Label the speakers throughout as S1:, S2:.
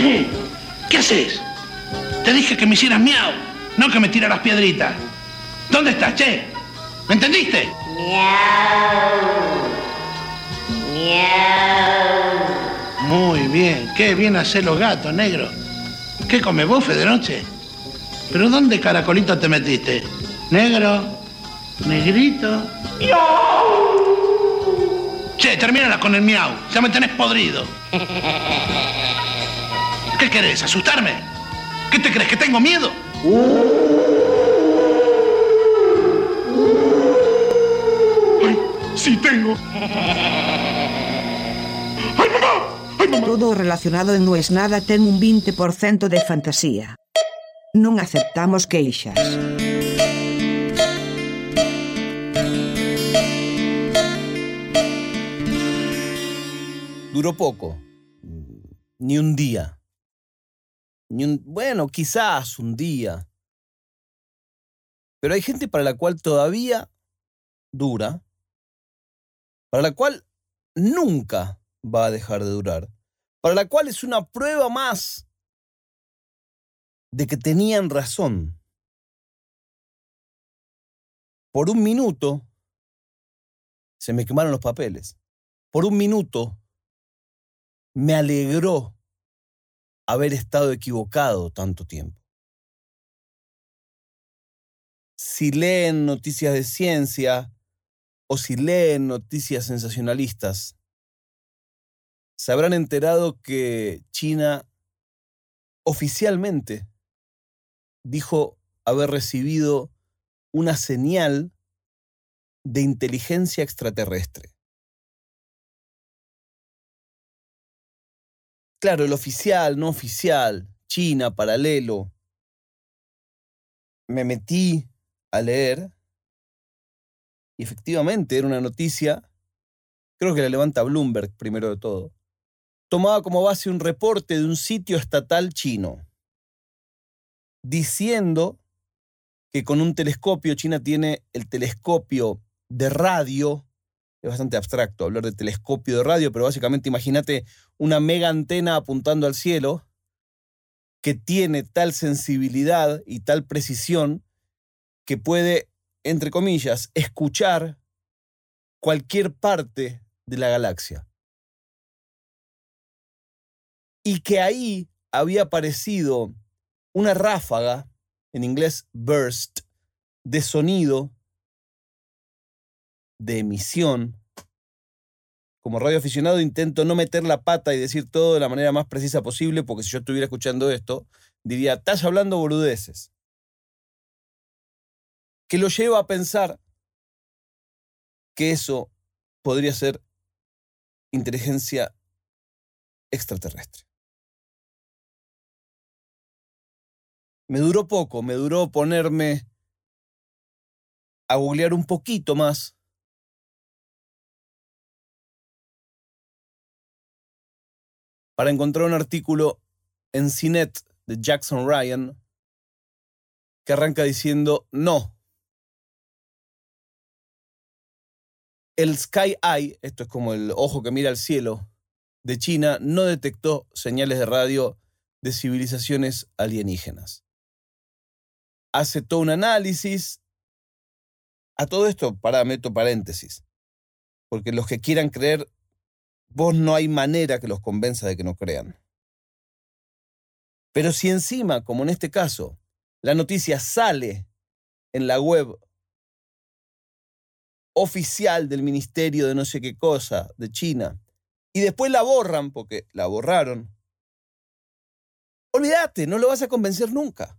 S1: ¿Qué? ¿Qué haces? Te dije que me hicieras miau, no que me tiraras piedritas. ¿Dónde estás, che? ¿Me entendiste?
S2: Miau. Miau.
S1: Muy bien, qué bien hacer los gatos, negro. ¿Qué come bofe de noche? ¿Pero dónde caracolito te metiste? ¿Negro? ¿Negrito? Che, termínala con el miau. Ya me tenés podrido. ¿Qué querés? ¿Asustarme? ¿Qué te crees? ¿Que tengo miedo? ¡Ay, sí tengo! ¡Ay, mamá! ¡Ay, mamá!
S3: Todo relacionado en No es nada ten un 20% de fantasía. Non aceptamos queixas.
S4: Duró poco. Ni un día. Bueno, quizás un día. Pero hay gente para la cual todavía dura, para la cual nunca va a dejar de durar, para la cual es una prueba más de que tenían razón. Por un minuto se me quemaron los papeles. Por un minuto me alegró haber estado equivocado tanto tiempo. Si leen noticias de ciencia o si leen noticias sensacionalistas, se habrán enterado que China oficialmente dijo haber recibido una señal de inteligencia extraterrestre. Claro, el oficial, no oficial, China, paralelo. Me metí a leer y efectivamente era una noticia, creo que la levanta Bloomberg primero de todo, tomaba como base un reporte de un sitio estatal chino, diciendo que con un telescopio, China tiene el telescopio de radio, es bastante abstracto hablar de telescopio de radio, pero básicamente imagínate una mega antena apuntando al cielo que tiene tal sensibilidad y tal precisión que puede, entre comillas, escuchar cualquier parte de la galaxia. Y que ahí había aparecido una ráfaga, en inglés burst, de sonido, de emisión. Como radioaficionado intento no meter la pata y decir todo de la manera más precisa posible, porque si yo estuviera escuchando esto, diría, estás hablando boludeces. Que lo lleva a pensar que eso podría ser inteligencia extraterrestre. Me duró poco, me duró ponerme a googlear un poquito más. Para encontrar un artículo en CINET de Jackson Ryan que arranca diciendo no. El Sky Eye, esto es como el ojo que mira al cielo, de China, no detectó señales de radio de civilizaciones alienígenas hace todo un análisis. A todo esto, para, meto paréntesis. Porque los que quieran creer, vos no hay manera que los convenza de que no crean. Pero si encima, como en este caso, la noticia sale en la web oficial del Ministerio de no sé qué cosa de China y después la borran porque la borraron, olvídate, no lo vas a convencer nunca.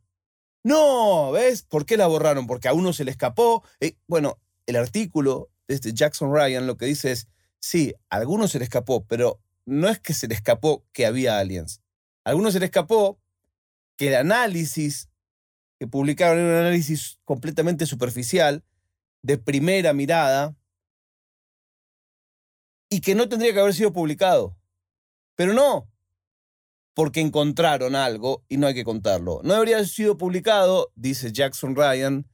S4: No, ¿ves? ¿Por qué la borraron? Porque a uno se le escapó. Eh, bueno, el artículo de este Jackson Ryan lo que dice es, sí, a algunos se le escapó, pero no es que se le escapó que había aliens. A algunos se le escapó que el análisis que publicaron era un análisis completamente superficial, de primera mirada, y que no tendría que haber sido publicado. Pero no, porque encontraron algo y no hay que contarlo. No haber sido publicado, dice Jackson Ryan,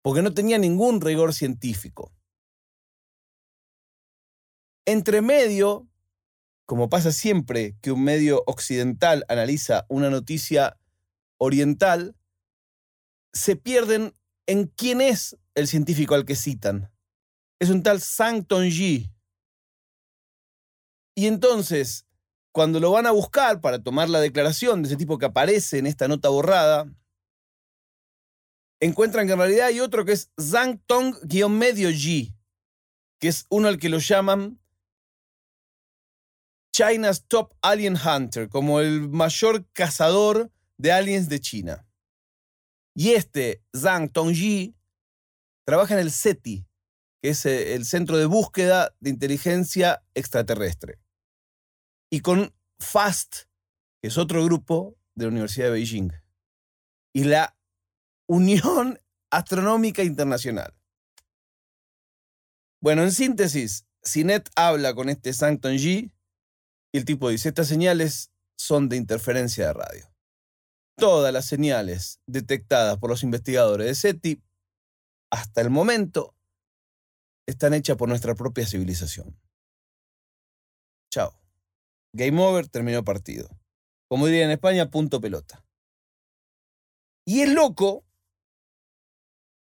S4: porque no tenía ningún rigor científico. Entre medio como pasa siempre que un medio occidental analiza una noticia oriental, se pierden en quién es el científico al que citan. Es un tal Sang Tongji. Y entonces, cuando lo van a buscar para tomar la declaración de ese tipo que aparece en esta nota borrada, encuentran que en realidad hay otro que es Zhang Tong-medio Ji, que es uno al que lo llaman China's Top Alien Hunter, como el mayor cazador de aliens de China. Y este Zhang Tongji trabaja en el SETI, que es eh, el Centro de Búsqueda de Inteligencia Extraterrestre. Y con FAST, que es otro grupo de la Universidad de Beijing. Y la Unión Astronómica Internacional. Bueno, en síntesis, Sinet habla con este Zhang Tongji y el tipo dice, estas señales son de interferencia de radio. Todas las señales detectadas por los investigadores de SETI hasta el momento están hechas por nuestra propia civilización. Chao. Game over, terminó partido. Como diría en España, punto pelota. Y es loco,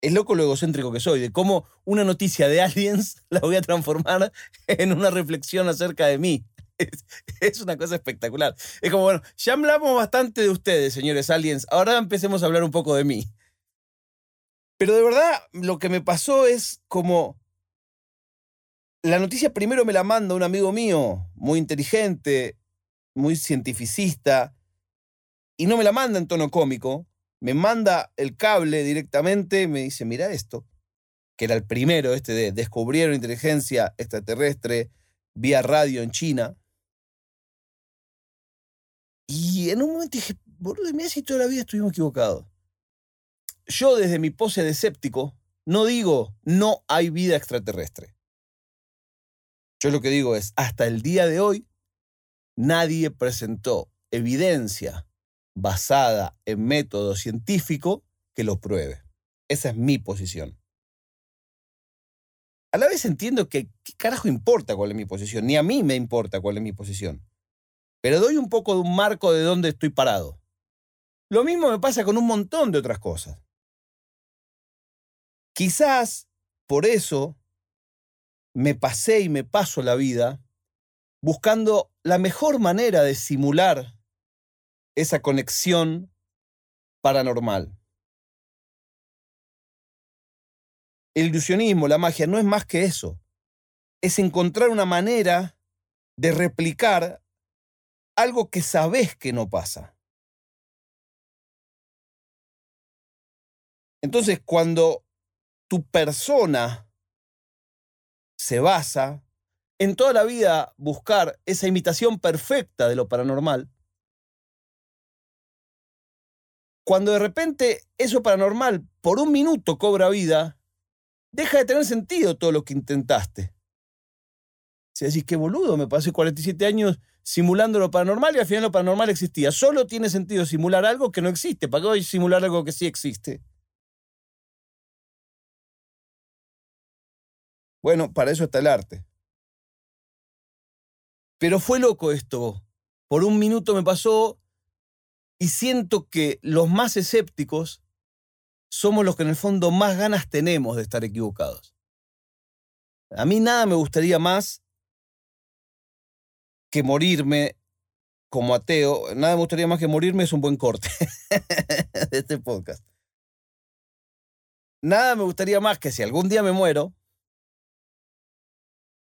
S4: es loco lo egocéntrico que soy, de cómo una noticia de aliens la voy a transformar en una reflexión acerca de mí. Es, una cosa espectacular. Es como, bueno, ya hablamos bastante de ustedes, señores aliens, ahora empecemos a hablar un poco de mí. Pero de verdad, lo que me pasó es como... La noticia primero me la manda un amigo mío, muy inteligente, muy cientificista, y no me la manda en tono cómico, me manda el cable directamente, me dice, mira esto, que era el primero, este de descubrieron inteligencia extraterrestre vía radio en China. Y en un momento dije, boludo, mira si toda la vida estuvimos equivocados yo desde mi pose de escéptico no digo no hay vida extraterrestre. Yo lo que digo es, hasta el día de hoy, nadie presentó evidencia basada en método científico que lo pruebe. Esa es mi posición. A la vez entiendo que qué carajo importa cuál es mi posición, ni a mí me importa cuál es mi posición. Pero doy un poco de un marco de dónde estoy parado. Lo mismo me pasa con un montón de otras cosas. Quizás por eso me pasé y me paso la vida buscando la mejor manera de simular esa conexión paranormal. El ilusionismo, la magia, no es más que eso. Es encontrar una manera de replicar algo que sabes que no pasa. Entonces, cuando tu persona se basa en toda la vida buscar esa imitación perfecta de lo paranormal, cuando de repente eso paranormal por un minuto cobra vida, deja de tener sentido todo lo que intentaste. Si decís, qué boludo, me pasé 47 años simulando lo paranormal y al final lo paranormal existía. Solo tiene sentido simular algo que no existe. ¿Para qué voy a simular algo que sí existe? Bueno, para eso está el arte. Pero fue loco esto. Por un minuto me pasó y siento que los más escépticos somos los que en el fondo más ganas tenemos de estar equivocados. A mí nada me gustaría más que morirme como ateo. Nada me gustaría más que morirme es un buen corte de este podcast. Nada me gustaría más que si algún día me muero,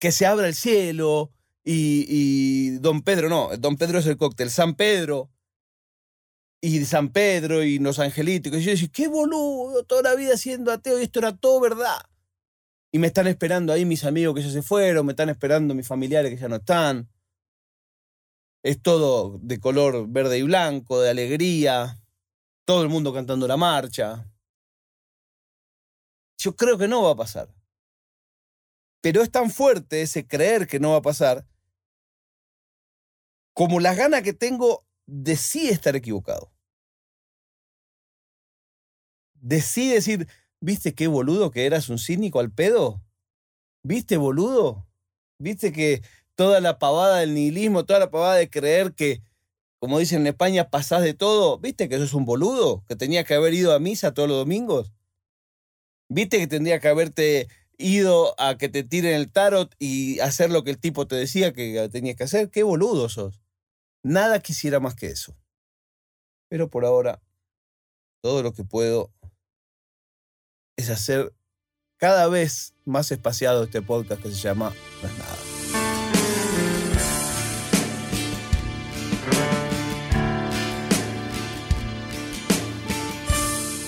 S4: que se abra el cielo y, Don Pedro, no, Don Pedro es el cóctel, San Pedro y San Pedro y los angelitos. Y yo decía, qué boludo, toda la vida siendo ateo y esto era todo verdad. Y me están esperando ahí mis amigos que ya se fueron, me están esperando mis familiares que ya no están. Es todo de color verde y blanco, de alegría, todo el mundo cantando la marcha. Yo creo que no va a pasar. Pero es tan fuerte ese creer que no va a pasar como las ganas que tengo de sí estar equivocado. De sí decir, ¿viste qué boludo que eras un cínico al pedo? ¿Viste boludo? ¿Viste que toda la pavada del nihilismo, toda la pavada de creer que, como dicen en España, pasás de todo. ¿Viste que eso es un boludo? Que tenía que haber ido a misa todos los domingos. ¿Viste que tendría que haberte ido a que te tiren el tarot y hacer lo que el tipo te decía que tenías que hacer? Qué boludo sos. Nada quisiera más que eso. Pero por ahora, todo lo que puedo es hacer cada vez más espaciado este podcast que se llama No es nada.